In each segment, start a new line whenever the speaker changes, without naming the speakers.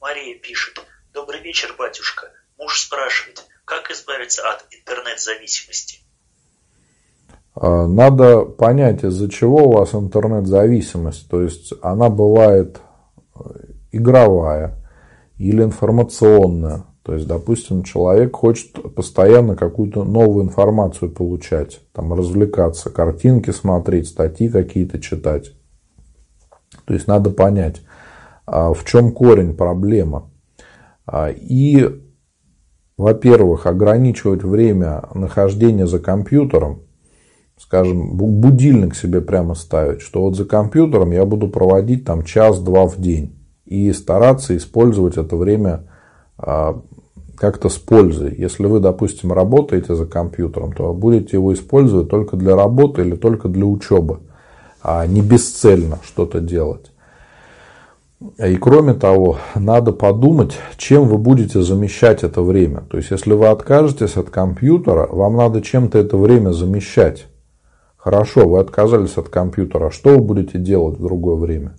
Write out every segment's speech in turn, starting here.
Мария пишет. Добрый вечер, батюшка. Муж спрашивает, как избавиться от интернет-зависимости?
А, надо понять, из-за чего у вас интернет-зависимость. То есть она бывает э, игровая или информационная. То есть, допустим, человек хочет постоянно какую-то новую информацию получать, там развлекаться, картинки смотреть, статьи какие-то читать. То есть надо понять, в чем корень проблемы. А, и, во-первых, ограничивать время нахождения за компьютером, скажем, будильник себе прямо ставить, что вот за компьютером я буду проводить там час-два в день и стараться использовать это время а, как-то с пользой. Если вы, допустим, работаете за компьютером, то будете его использовать только для работы или только для учебы, а не бесцельно что-то делать. И кроме того, надо подумать, чем вы будете замещать это время. То есть, если вы откажетесь от компьютера, вам надо чем-то это время замещать. Хорошо, вы отказались от компьютера. Что вы будете делать в другое время?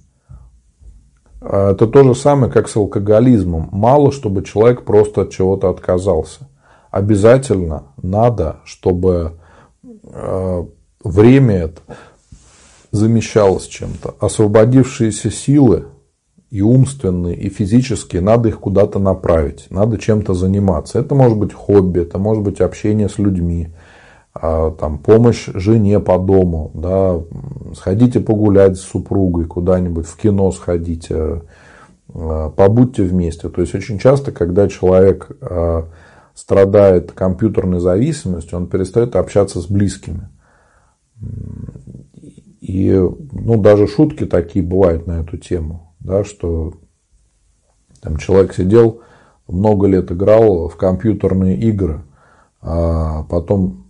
А, это то же самое, как с алкоголизмом. Мало, чтобы человек просто от чего-то отказался. Обязательно надо, чтобы а, время это замещалось чем-то. Освободившиеся силы и умственные, и физические, надо их куда-то направить, надо чем-то заниматься. Это может быть хобби, это может быть общение с людьми, а, там, помощь жене по дому, да, сходите погулять с супругой куда-нибудь, в кино сходите, а, побудьте вместе. То есть очень часто, когда человек а, страдает компьютерной зависимостью, он перестает общаться с близкими. И ну, даже шутки такие бывают на эту тему, да, что там человек сидел, много лет играл в компьютерные игры, а потом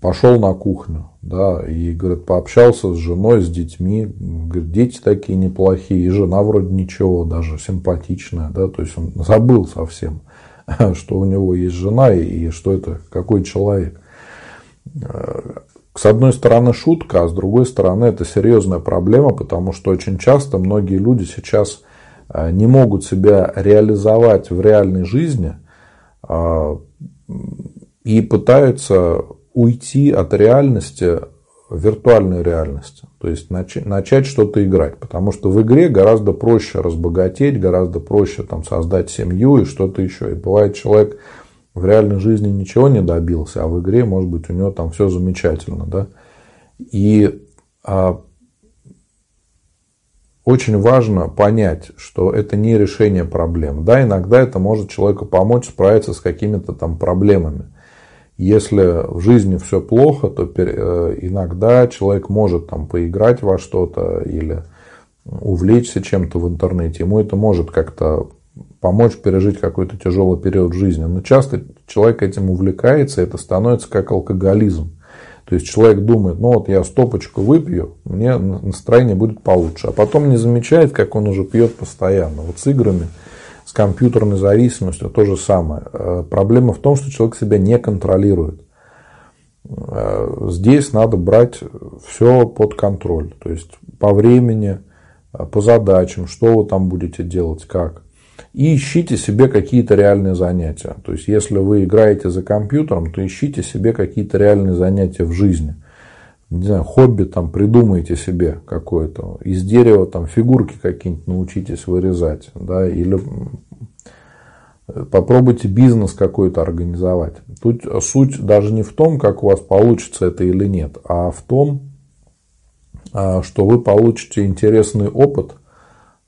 пошел на кухню, да, и, говорит, пообщался с женой, с детьми, говорит, дети такие неплохие, и жена вроде ничего, даже симпатичная, да, то есть он забыл совсем, что у него есть жена и что это, какой человек. С одной стороны шутка, а с другой стороны это серьезная проблема, потому что очень часто многие люди сейчас э, не могут себя реализовать в реальной жизни а, и пытаются уйти от реальности в виртуальную реальность. То есть начать, что-то играть. Потому что в игре гораздо проще разбогатеть, гораздо проще там, создать семью и что-то еще. И бывает человек в реальной жизни ничего не добился, а в игре, может быть, у него там все замечательно. Да? И а, очень важно понять, что это не решение проблем. Да, иногда это может человеку помочь справиться с какими-то там проблемами. Если в жизни все плохо, то э, иногда человек может там поиграть во что-то или увлечься чем-то в интернете. Ему это может как-то помочь пережить какой-то тяжелый период жизни. Но часто человек этим увлекается, и это становится как алкоголизм. То есть человек думает, ну вот я стопочку выпью, мне настроение будет получше. А потом не замечает, как он уже пьет постоянно. Вот с играми с компьютерной зависимостью то же самое. Э, проблема в том, что человек себя не контролирует. Э, здесь надо брать все под контроль. То есть по времени, э, по задачам, что вы там будете делать, как. И ищите себе какие-то реальные занятия. То есть, если вы играете за компьютером, то ищите себе какие-то реальные занятия в жизни – не знаю, хобби там придумайте себе какое-то. Из дерева там фигурки какие-нибудь научитесь вырезать. Да, или попробуйте бизнес какой-то организовать. Тут суть даже не в том, как у вас получится это или нет, а в том, а, что вы получите интересный опыт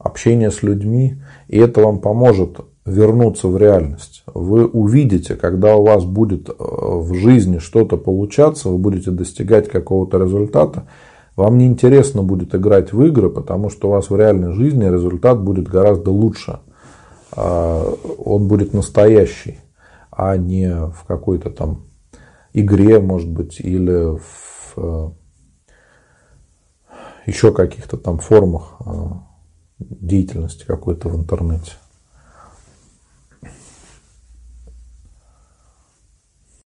общения с людьми, и это вам поможет вернуться в реальность. Вы увидите, когда у вас будет э, в жизни что-то получаться, вы будете достигать какого-то результата, вам не интересно будет играть в игры, потому что у вас в реальной жизни результат будет гораздо лучше. А, он будет настоящий, а не в какой-то там игре, может быть, или в э, еще каких-то там формах э, деятельности какой-то в интернете.